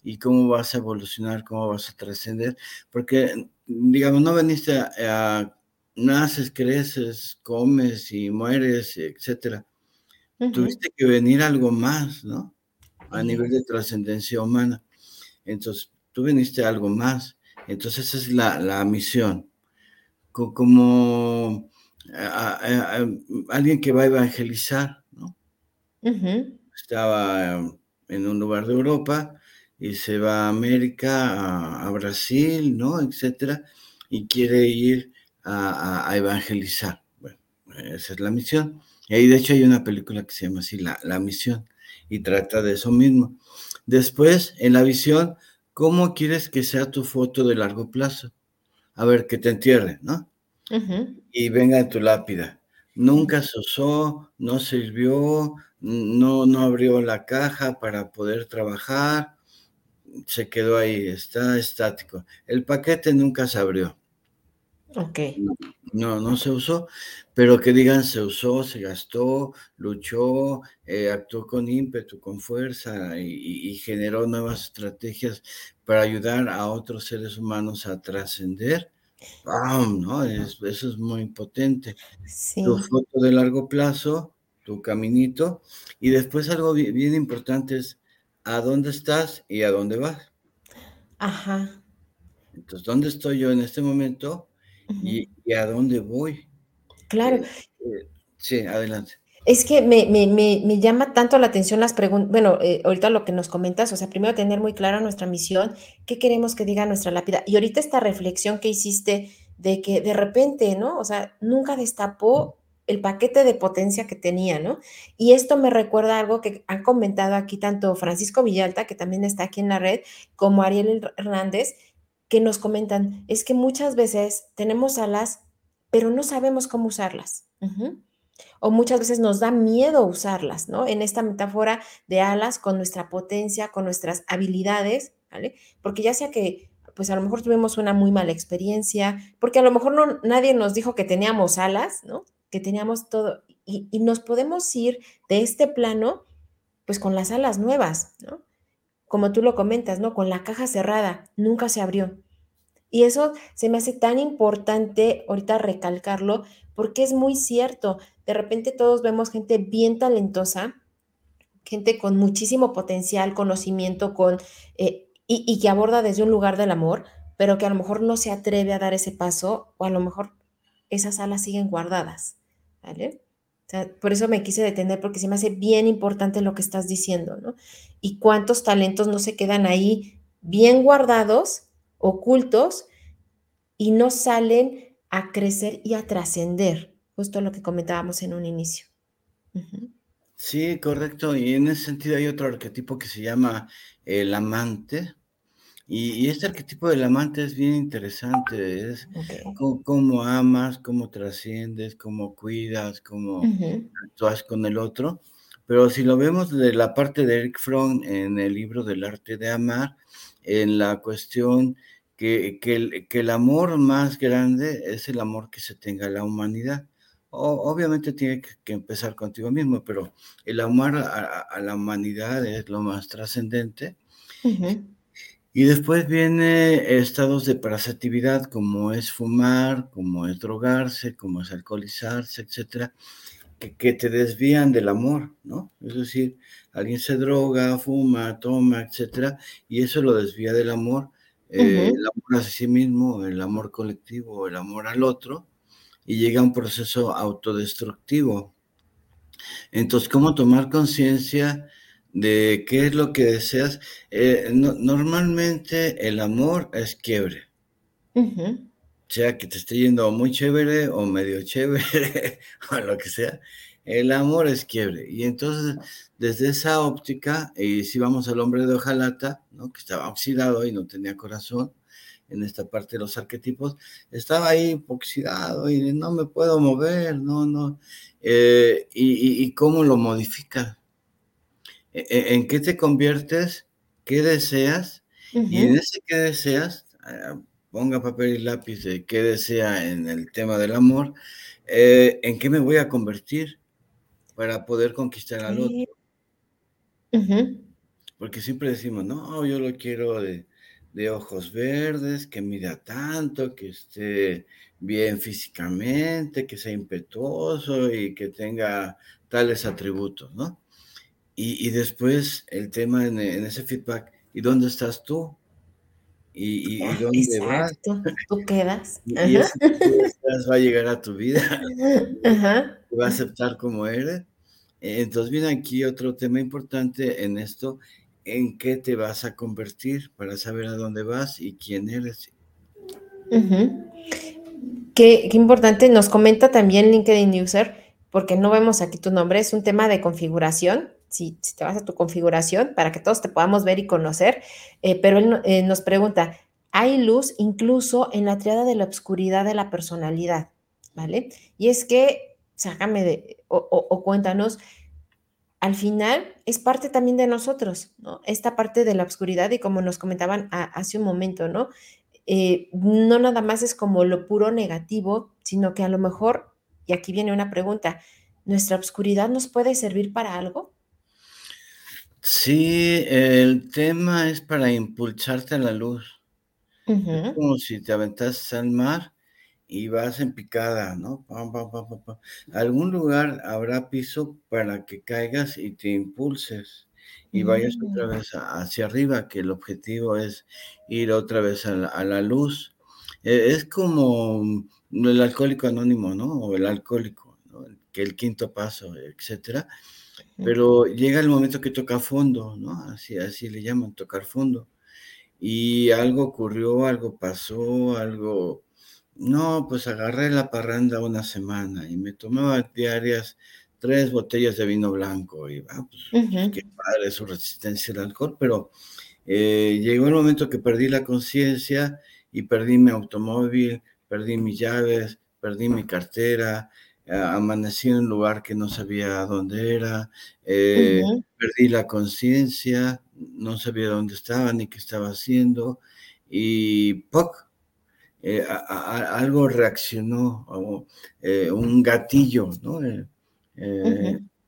y cómo vas a evolucionar, cómo vas a trascender, porque, digamos, no veniste a, naces, creces, comes y mueres, etcétera. Tuviste que venir algo más, ¿no? A nivel de trascendencia humana. Entonces, tú viniste a algo más. Entonces, esa es la, misión. Como alguien que va a evangelizar, ¿no? Estaba en un lugar de Europa y se va a América, a, Brasil, ¿no? Etcétera, y quiere ir a, evangelizar. Bueno, esa es la misión. Y ahí, de hecho, hay una película que se llama así, La, la Misión, y trata de eso mismo. Después, en la visión, ¿cómo quieres que sea tu foto de largo plazo? A ver, que te entierre, ¿no? Y venga tu lápida. Nunca se usó, no sirvió, no, no abrió la caja para poder trabajar, se quedó ahí, está estático. El paquete nunca se abrió. Ok. No, no se usó, pero que digan se usó, se gastó, luchó, eh, actuó con ímpetu, con fuerza y, generó nuevas estrategias para ayudar a otros seres humanos a trascender. ¿No? eso es muy potente. Tu foto de largo plazo, tu caminito, y después algo bien importante es a dónde estás y a dónde vas. Ajá. Entonces, ¿dónde estoy yo en este momento y, a dónde voy? Claro. Eh, eh, sí, adelante. Es que me, me, me, llama tanto la atención las preguntas, bueno, eh, ahorita lo que nos comentas, o sea, primero tener muy clara nuestra misión, qué queremos que diga nuestra lápida. Y ahorita esta reflexión que hiciste de que de repente, ¿no? O sea, nunca destapó el paquete de potencia que tenía, ¿no? Y esto me recuerda algo que han comentado aquí tanto Francisco Villalta, que también está aquí en la red, como Ariel Hernández, que nos comentan, es que muchas veces tenemos alas, pero no sabemos cómo usarlas. O muchas veces nos da miedo usarlas, ¿no? En esta metáfora de alas con nuestra potencia, con nuestras habilidades, ¿vale? Porque ya sea que pues a lo mejor tuvimos una muy mala experiencia, porque a lo mejor no, nadie nos dijo que teníamos alas, ¿no? que teníamos todo, y, nos podemos ir de este plano, pues con las alas nuevas, ¿no? Como tú lo comentas, ¿no? Con la caja cerrada, nunca se abrió. Y eso se me hace tan importante ahorita recalcarlo, porque es muy cierto. De repente todos vemos gente bien talentosa, gente con muchísimo potencial, conocimiento, con, eh, y, que aborda desde un lugar del amor, pero que a lo mejor no se atreve a dar ese paso, o a lo mejor esas alas siguen guardadas. ¿vale? por eso me quise detener porque se me hace bien importante lo que estás diciendo, ¿no? Y cuántos talentos no se quedan ahí bien guardados, ocultos, y no salen a crecer y a trascender, justo lo que comentábamos en un inicio. Sí, correcto. Y en ese sentido hay otro arquetipo que se llama el amante, y, este arquetipo del amante es bien interesante, es cómo, amas, cómo trasciendes, cómo cuidas, cómo actúas con el otro. Pero si lo vemos de la parte de Eric Fromm en el libro del arte de amar, en la cuestión que, que, el, que el, amor más grande es el amor que se tenga a la humanidad. obviamente tiene que, empezar contigo mismo, pero el amar a, la humanidad es lo más trascendente. Y después viene estados de parasitividad, como es fumar, como es drogarse, como es alcoholizarse, etcétera, que, te desvían del amor, ¿no? Es decir, alguien se droga, fuma, toma, etcétera, y eso lo desvía del amor, eh, el amor a sí mismo, el amor colectivo, el amor al otro, y llega a un proceso autodestructivo. Entonces, ¿cómo tomar conciencia? de qué es lo que deseas. Eh, normalmente el amor es quiebre. Sea que te esté yendo muy chévere o medio chévere o lo que sea, el amor es quiebre. Y entonces, desde esa óptica, y si vamos al hombre de hojalata, ¿no? que estaba oxidado y no tenía corazón, en esta parte de los arquetipos, estaba ahí oxidado y no me puedo mover, no, no. Eh, y, y, cómo lo modifica? E, e, en qué te conviertes, qué deseas, y en ese qué deseas, ah, ponga papel y lápiz de qué desea en el tema del amor, eh, en qué me voy a convertir para poder conquistar al otro. Porque siempre decimos, no, yo lo quiero de, de ojos verdes, que mida tanto, que esté bien físicamente, que sea impetuoso y que tenga tales atributos, ¿no? Y, después el tema en, ese feedback, ¿y dónde estás tú? ¿Y, y, dónde Exacto. vas? Tú quedas. y, y va a llegar a tu vida. Ajá. Te va a aceptar como eres. Entonces viene aquí otro tema importante en esto, en qué te vas a convertir para saber a dónde vas y quién eres. qué, qué, importante, nos comenta también LinkedIn User, porque no vemos aquí tu nombre, es un tema de configuración si, te vas a tu configuración para que todos te podamos ver y conocer, eh, pero él eh, nos pregunta, ¿hay luz incluso en la triada de la oscuridad de la personalidad? ¿Vale? Y es que sácame de, o, cuéntanos, al final es parte también de nosotros, ¿no? Esta parte de la oscuridad y como nos comentaban hace un momento, ¿no? Eh, no nada más es como lo puro negativo, sino que a lo mejor, y aquí viene una pregunta, ¿nuestra oscuridad nos puede servir para algo? Sí, el tema es para impulsarte a la luz. Es como si te aventas al mar y vas en picada, ¿no? Algún lugar habrá piso para que caigas y te impulses y vayas otra mm. vez hacia arriba, que el objetivo es ir otra vez a la, luz. E, es como el alcohólico anónimo, ¿no? O el alcohólico, ¿no? que el quinto paso, etcétera. Pero llega el momento que toca fondo, ¿no? Así, así le llaman, tocar fondo. Y algo ocurrió, algo pasó, algo no, pues agarré la parranda una semana y me tomaba diarias tres botellas de vino blanco y ah, pues, qué padre su resistencia al alcohol, pero eh, llegó el momento que perdí la conciencia y perdí mi automóvil, perdí mis llaves, perdí mi cartera, amanecí en un lugar que no sabía dónde era, eh, perdí la conciencia, no sabía dónde estaba ni qué estaba haciendo y ¡poc! Eh, algo reaccionó, eh, un gatillo, ¿no?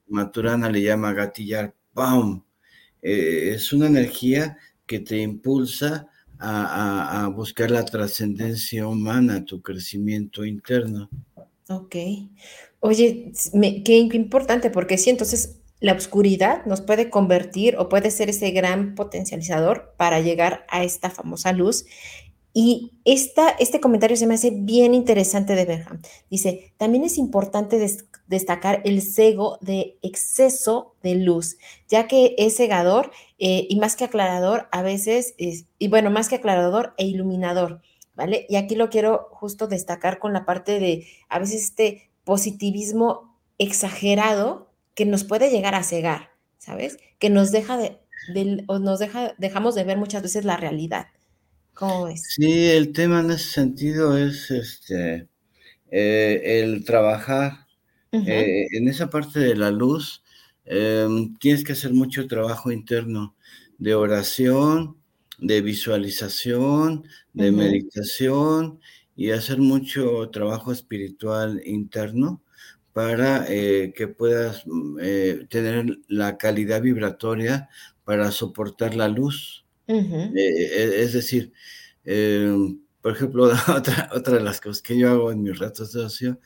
Maturana le llama gatillar, ¡pum! es una energía que te impulsa a, buscar la trascendencia humana, tu crecimiento interno. Ok. Oye, qué, importante, porque sí, entonces la oscuridad nos puede convertir o puede ser ese gran potencializador para llegar a esta famosa luz y esta, este comentario se me hace bien interesante de Berham. Dice, también es importante destacar el cego de exceso de luz, ya que es cegador eh, y más que aclarador a veces, es, y bueno, más que aclarador e iluminador, ¿vale? Y aquí lo quiero justo destacar con la parte de a veces este positivismo exagerado que nos puede llegar a cegar, ¿sabes? Que nos deja de, o nos deja, dejamos de ver muchas veces la realidad. Sí, el tema en ese sentido es este eh, el trabajar eh, en esa parte de la luz. Em, tienes que hacer mucho trabajo interno de oración, de visualización, de meditación y hacer mucho trabajo espiritual interno para eh, que puedas mm, tener la calidad vibratoria para soportar la luz. Eh, eh, es decir, em, por ejemplo, otra, otra de las cosas que yo hago en mis ratos de ocio,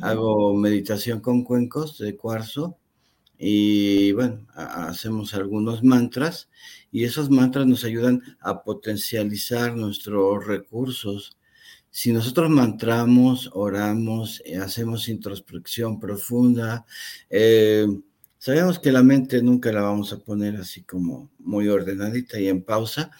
hago meditación con cuencos de cuarzo y bueno, hacemos algunos mantras y esos mantras nos ayudan a potencializar nuestros recursos. Si nosotros mantramos, oramos, eh, hacemos introspección profunda, eh, Sabemos que la mente nunca la vamos a poner así como muy ordenadita y en pausa,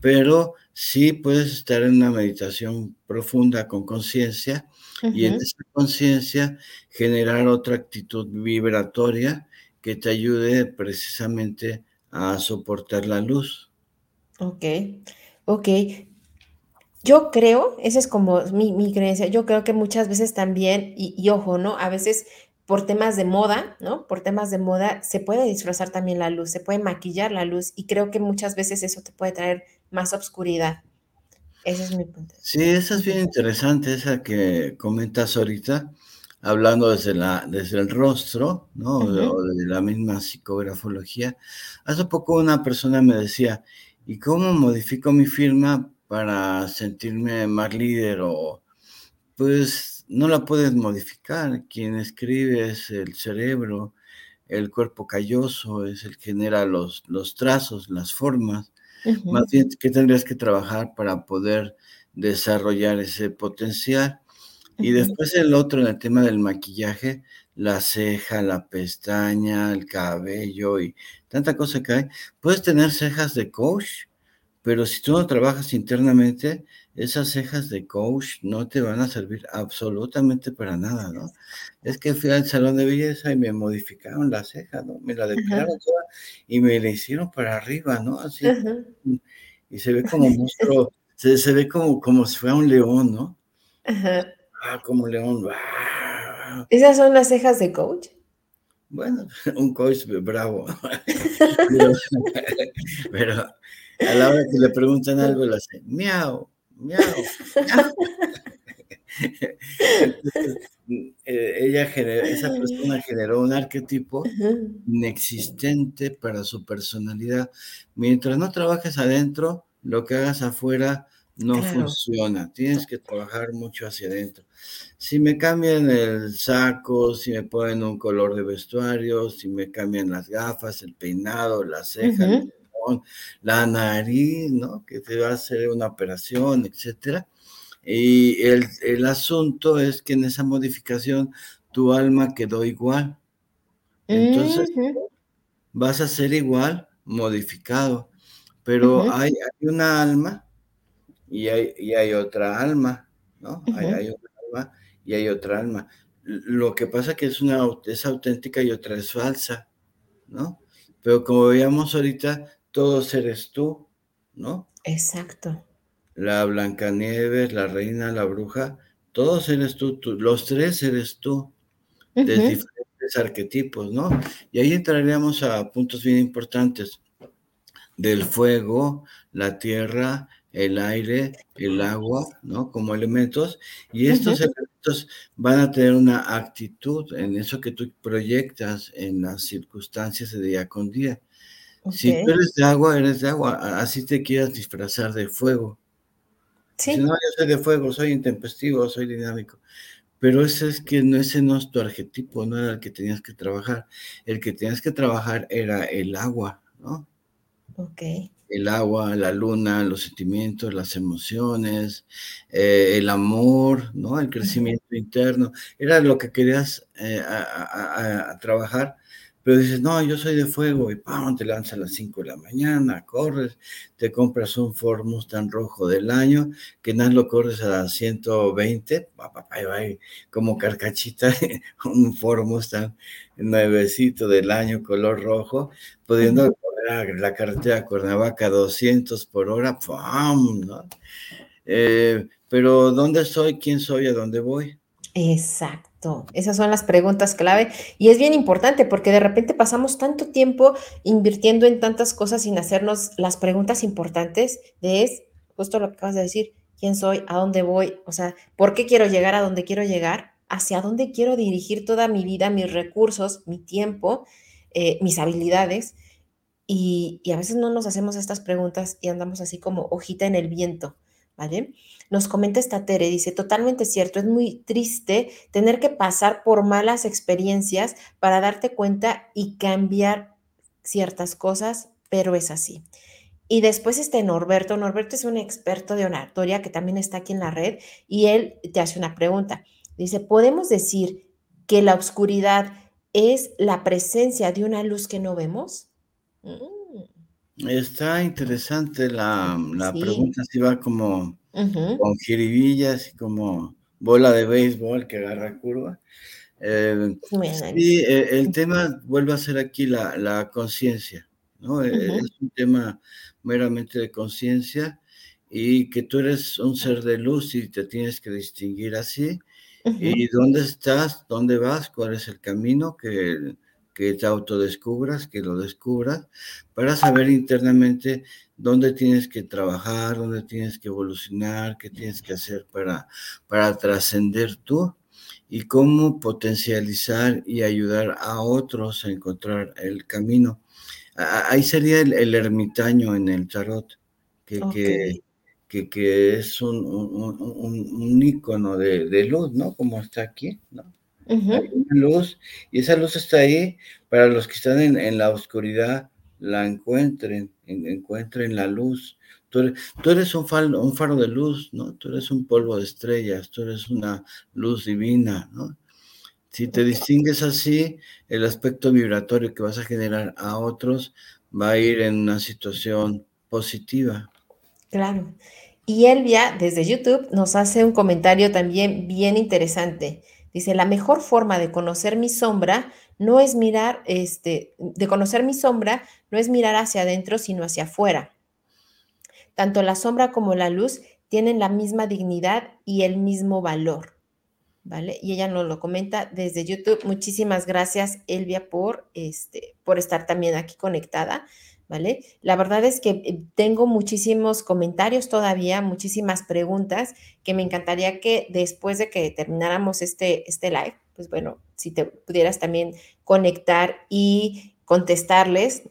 pero sí puedes estar en una meditación profunda con conciencia y en esa conciencia generar otra actitud vibratoria que te ayude precisamente a soportar la luz. Ok, ok. Yo creo, esa es como mi, creencia, yo creo que muchas veces también, y, y, ojo, ¿no? A veces por temas de moda, ¿no? Por temas de moda se puede disfrazar también la luz, se puede maquillar la luz y creo que muchas veces eso te puede traer más obscuridad. Ese es mi punto. Sí, esa es bien interesante, esa que comentas ahorita, hablando desde, la, desde el rostro, ¿no? O de la misma psicografología. Hace poco una persona me decía, ¿y cómo modifico mi firma para sentirme más líder? O, pues no la puedes modificar. Quien escribe es el cerebro, el cuerpo calloso es el que genera los, los trazos, las formas. Más bien, ¿qué tendrías que trabajar para poder desarrollar ese potencial? Y después el otro, en el tema del maquillaje, la ceja, la pestaña, el cabello y tanta cosa que hay. Puedes tener cejas de coach, pero si tú no trabajas internamente, esas cejas de coach no te van a servir absolutamente para nada, ¿no? Es que fui al salón de belleza y me modificaron la ceja, ¿no? Me la depilaron toda y me la hicieron para arriba, ¿no? Así. Y se ve como monstruo, se, ve como, como si fuera un león, ¿no? Ah, como león, ¿Esas son las cejas de coach? Bueno, un coach bravo. pero, a la hora que le preguntan algo, le hace miau, miau, miau. Eh, ella esa persona generó un arquetipo inexistente para su personalidad. Mientras no trabajes adentro, lo que hagas afuera no funciona. Tienes que trabajar mucho hacia adentro. Si me cambian el saco, si me ponen un color de vestuario, si me cambian las gafas, el peinado, la ceja, la nariz, ¿no? Que te va a hacer una operación, etcétera y el, asunto es que en esa modificación tu alma quedó igual. Entonces, vas a ser igual modificado. Pero hay, una alma y hay, hay, otra alma, ¿no? hay, hay, otra alma y hay otra alma. Lo que pasa que es una es auténtica y otra es falsa, ¿no? Pero como veíamos ahorita, todos eres tú, ¿no? Exacto la Blancanieves, la reina, la bruja, todos eres tú, los tres eres tú, de diferentes arquetipos, ¿no? Y ahí entraríamos a puntos bien importantes del fuego, la tierra, el aire, el agua, ¿no? Como elementos. Y estos elementos van a tener una actitud en eso que tú proyectas en las circunstancias de día con día. Si tú eres de agua, eres de agua. Así te quieras disfrazar de fuego. Sí. no, yo soy de fuego, soy intempestivo, soy dinámico. Pero ese es que no, ese no es tu arquetipo, no era el que tenías que trabajar. El que tenías que trabajar era el agua, ¿no? Ok. El agua, la luna, los sentimientos, las emociones, eh, el amor, ¿no? El crecimiento interno. Era lo que querías eh, trabajar pero dices, no, yo soy de fuego y ¡pam! te lanzas a las 5 de la mañana, corres, te compras un Ford Mustang rojo del año, que nada lo corres a 120, papá, como carcachita, un Ford Mustang nuevecito del año, color rojo, pudiendo la carretera Cuernavaca a 200 por hora, ¡pam! ¿no? Eh, pero ¿dónde soy? ¿Quién soy? ¿A dónde voy? Exacto. Esas son las preguntas clave y es bien importante porque de repente pasamos tanto tiempo invirtiendo en tantas cosas sin hacernos las preguntas importantes de es justo lo que acabas de decir, quién soy, a dónde voy, o sea, por qué quiero llegar a donde quiero llegar, hacia dónde quiero dirigir toda mi vida, mis recursos, mi tiempo, eh, mis habilidades. Y, a veces no nos hacemos estas preguntas y andamos así como hojita en el viento, ¿vale? Nos comenta esta Tere, dice, totalmente cierto, es muy triste tener que pasar por malas experiencias para darte cuenta y cambiar ciertas cosas, pero es así. Y después está Norberto. Norberto es un experto de oratoria que también está aquí en la red y él te hace una pregunta. Dice, ¿podemos decir que la oscuridad es la presencia de una luz que no vemos? Mm. Está interesante la, pregunta, si va como con jiribillas y como bola de béisbol que agarra curva. Eh, sí, eh, el tema vuelve a ser aquí la, conciencia, ¿no? Eh, es un tema meramente de conciencia y que tú eres un ser de luz y te tienes que distinguir así. ¿Y dónde estás? ¿Dónde vas? ¿Cuál es el camino que, que te autodescubras, que lo descubras, para saber internamente dónde tienes que trabajar, dónde tienes que evolucionar, qué tienes que hacer para, para trascender tú y cómo potencializar y ayudar a otros a encontrar el camino. Ahí sería el, ermitaño en el tarot, que, que, que, es un, un, un, ícono de, de, luz, ¿no? Como está aquí, ¿no? Hay una luz y esa luz está ahí para los que están en, en la oscuridad la encuentren, encuentren la luz. Tú eres, un, faro, un, faro, de luz, ¿no? Tú eres un polvo de estrellas, tú eres una luz divina, ¿no? Si te distingues así, el aspecto vibratorio que vas a generar a otros va a ir en una situación positiva. Claro. Y Elvia, desde YouTube, nos hace un comentario también bien interesante. Dice, la mejor forma de conocer mi sombra no es mirar, este, de conocer mi sombra, no es mirar hacia adentro, sino hacia afuera. Tanto la sombra como la luz tienen la misma dignidad y el mismo valor. ¿vale? Y ella nos lo comenta desde YouTube. Muchísimas gracias, Elvia, por, este, por estar también aquí conectada, ¿vale? La verdad es que eh, tengo muchísimos comentarios todavía, muchísimas preguntas que me encantaría que después de que termináramos este, este live, pues bueno, si te pudieras también conectar y contestarles.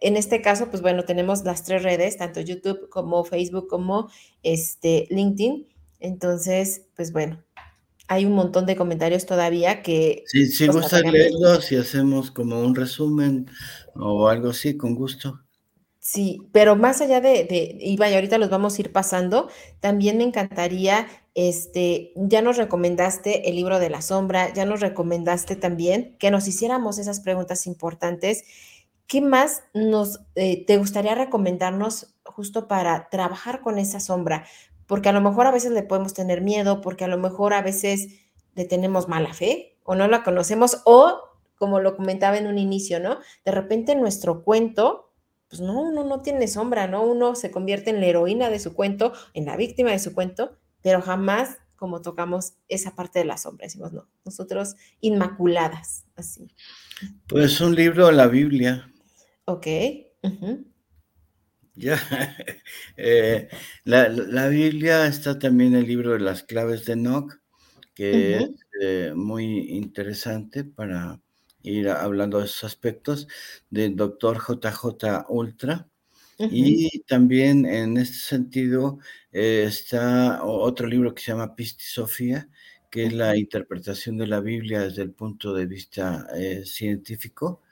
En este caso, pues bueno, tenemos las tres redes, tanto YouTube como Facebook como este LinkedIn. Entonces, pues bueno, hay un montón de comentarios todavía que... Sí, si pues, gusta leerlos y hacemos como un resumen o algo así, con gusto. Sí, pero más allá de, de, y ahorita los vamos a ir pasando, también me encantaría, este, ya nos recomendaste el libro de la sombra, ya nos recomendaste también que nos hiciéramos esas preguntas importantes. ¿Qué más nos, eh, te gustaría recomendarnos justo para trabajar con esa sombra? porque a lo mejor a veces le podemos tener miedo, porque a lo mejor a veces le tenemos mala fe o no la conocemos o, como lo comentaba en un inicio, ¿no? De repente nuestro cuento, pues no, uno no tiene sombra, ¿no? Uno se convierte en la heroína de su cuento, en la víctima de su cuento, pero jamás como tocamos esa parte de la sombra, decimos, no, nosotros inmaculadas, así. Pues un libro, la Biblia. Ok. Ya, eh, la, Biblia está también el libro de las claves de Enoch, que es eh, muy interesante para ir hablando de esos aspectos, del doctor JJ Ultra. Y también en este sentido eh, está otro libro que se llama Pistisofía, que es la interpretación de la Biblia desde el punto de vista científico.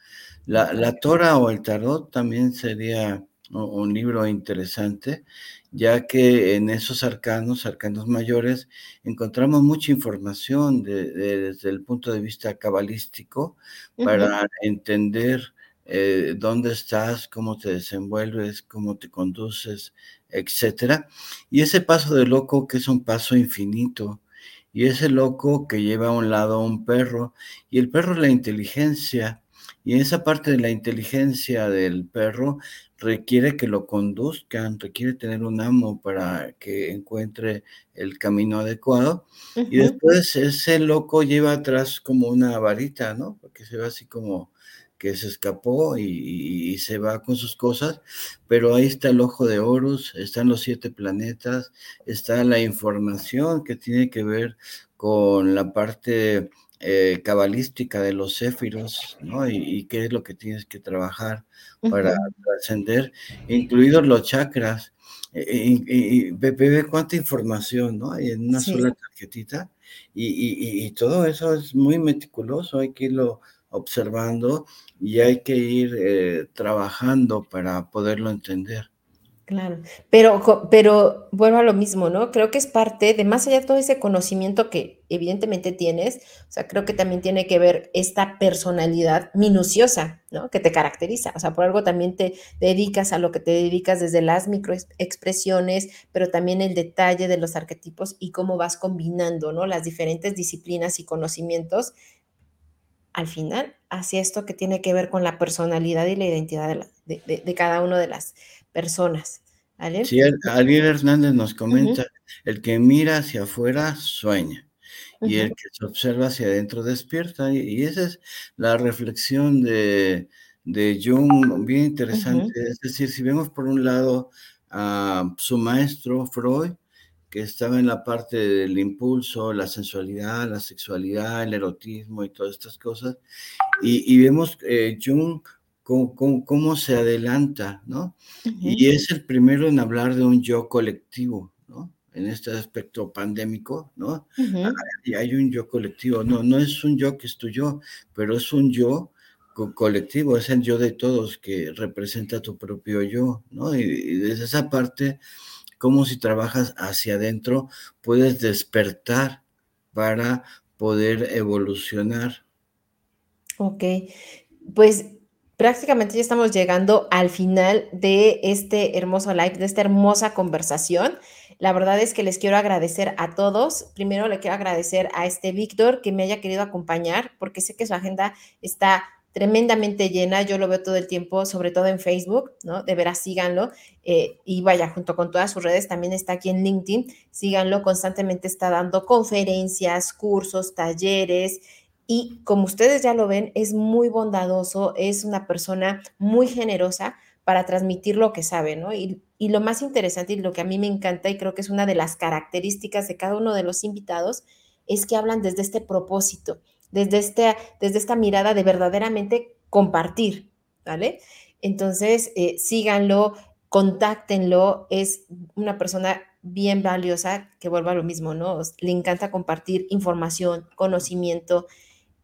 La, la Torah o el Tarot también sería un libro interesante, ya que en esos arcanos, arcanos mayores, encontramos mucha información desde el punto de vista cabalístico para entender eh, dónde estás, cómo te desenvuelves, cómo te conduces, etcétera. Y ese paso de loco que es un paso infinito, y ese loco que lleva a un lado a un perro, y el perro es la inteligencia, y esa parte de la inteligencia del perro requiere que lo conduzcan, requiere tener un amo para que encuentre el camino adecuado. Y después ese loco lleva atrás como una varita, ¿no? Porque se ve así como que se escapó y, se va con sus cosas, pero ahí está el ojo de Horus, están los siete planetas, está la información que tiene que ver con la parte eh, cabalística de los céfiros, ¿no? Y, qué es lo que tienes que trabajar para trascender, incluidos los chakras. Eh, y, ve, cuánta información, ¿no? Hay en una sola tarjetita. Y, todo eso es muy meticuloso, hay que irlo observando y hay que ir eh, trabajando para poderlo entender. Claro, pero, pero vuelvo a lo mismo, ¿no? Creo que es parte de más allá de todo ese conocimiento que evidentemente tienes, o sea, creo que también tiene que ver esta personalidad minuciosa, ¿no? Que te caracteriza, o sea, por algo también te dedicas a lo que te dedicas desde las microexpresiones, pero también el detalle de los arquetipos y cómo vas combinando, ¿no? Las diferentes disciplinas y conocimientos al final hacia esto que tiene que ver con la personalidad y la identidad de, de cada una de las personas. Sí, Ariel Hernández nos comenta, el que mira hacia afuera sueña y el que se observa hacia adentro despierta. Y, esa es la reflexión de, de Jung, bien interesante. Es decir, si vemos por un lado a su maestro Freud, que estaba en la parte del impulso, la sensualidad, la sexualidad, el erotismo y todas estas cosas, y, vemos eh, Jung cómo, se adelanta, ¿no? Y es el primero en hablar de un yo colectivo, ¿no? En este aspecto pandémico, ¿no? hay, un yo colectivo, no, no es un yo que es tu yo, pero es un yo colectivo, es el yo de todos que representa tu propio yo, ¿no? Y, desde esa parte, como si trabajas hacia adentro, puedes despertar para poder evolucionar. Ok, pues prácticamente ya estamos llegando al final de este hermoso live, de esta hermosa conversación. La verdad es que les quiero agradecer a todos. Primero le quiero agradecer a este Víctor que me haya querido acompañar, porque sé que su agenda está tremendamente llena, yo lo veo todo el tiempo, sobre todo en Facebook, ¿no? De veras síganlo eh, y vaya, junto con todas sus redes, también está aquí en LinkedIn, síganlo, constantemente está dando conferencias, cursos, talleres y como ustedes ya lo ven, es muy bondadoso, es una persona muy generosa para transmitir lo que sabe, ¿no? Y, y lo más interesante y lo que a mí me encanta y creo que es una de las características de cada uno de los invitados es que hablan desde este propósito desde, este, desde esta mirada de verdaderamente compartir, ¿vale? Entonces, eh, síganlo, contáctenlo, es una persona bien valiosa que vuelva a lo mismo, ¿no? Le encanta compartir información, conocimiento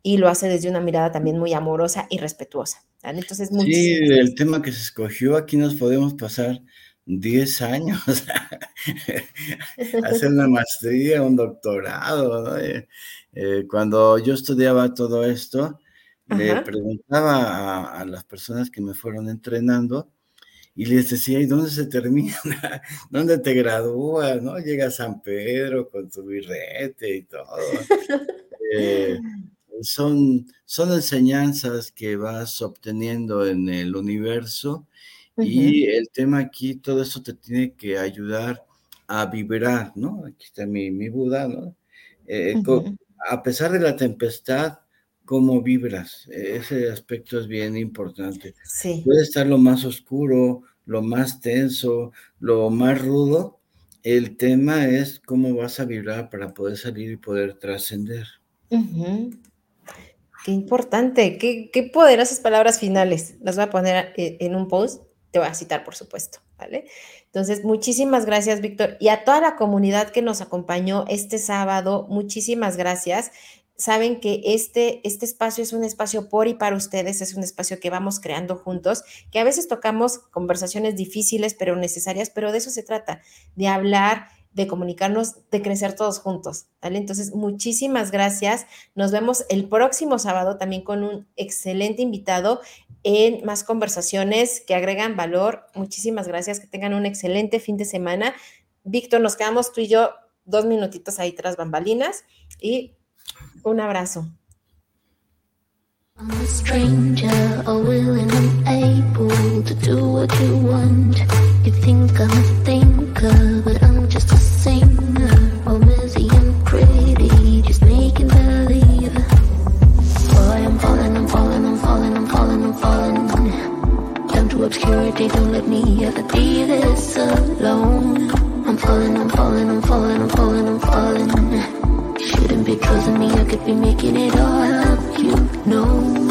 y lo hace desde una mirada también muy amorosa y respetuosa. ¿vale? Entonces, sí, el tema que se escogió, aquí nos podemos pasar 10 años, hacer una maestría, un doctorado. ¿no? Eh, eh, cuando yo estudiaba todo esto, le preguntaba a, las personas que me fueron entrenando y les decía, ¿y dónde se termina? ¿Dónde te gradúas? ¿No? Llega a San Pedro con tu birrete y todo. Eh, son, son enseñanzas que vas obteniendo en el universo y el tema aquí, todo eso te tiene que ayudar a vibrar, ¿no? Aquí está mi, mi Buda, ¿no? Eh, a pesar de la tempestad, cómo vibras. Ese aspecto es bien importante. Sí. Puede estar lo más oscuro, lo más tenso, lo más rudo. El tema es cómo vas a vibrar para poder salir y poder trascender. Qué importante, qué, qué poderosas palabras finales. Las voy a poner eh, en un post te voy a citar, por supuesto, ¿vale? Entonces, muchísimas gracias, Víctor. Y a toda la comunidad que nos acompañó este sábado, muchísimas gracias. Saben que este, este espacio es un espacio por y para ustedes, es un espacio que vamos creando juntos, que a veces tocamos conversaciones difíciles, pero necesarias, pero de eso se trata, de hablar, de comunicarnos, de crecer todos juntos, ¿vale? Entonces, muchísimas gracias. Nos vemos el próximo sábado también con un excelente invitado en más conversaciones que agregan valor. Muchísimas gracias, que tengan un excelente fin de semana. Víctor, nos quedamos tú y yo dos minutitos ahí tras bambalinas y un abrazo. I'm a stranger, willing and able to do what you want. You think I'm a thinker, but I'm obscurity, don't let me ever be this alone. I'm falling, I'm falling, I'm falling, I'm falling, I'm falling. Shouldn't be trusting me, I could be making it all up, you know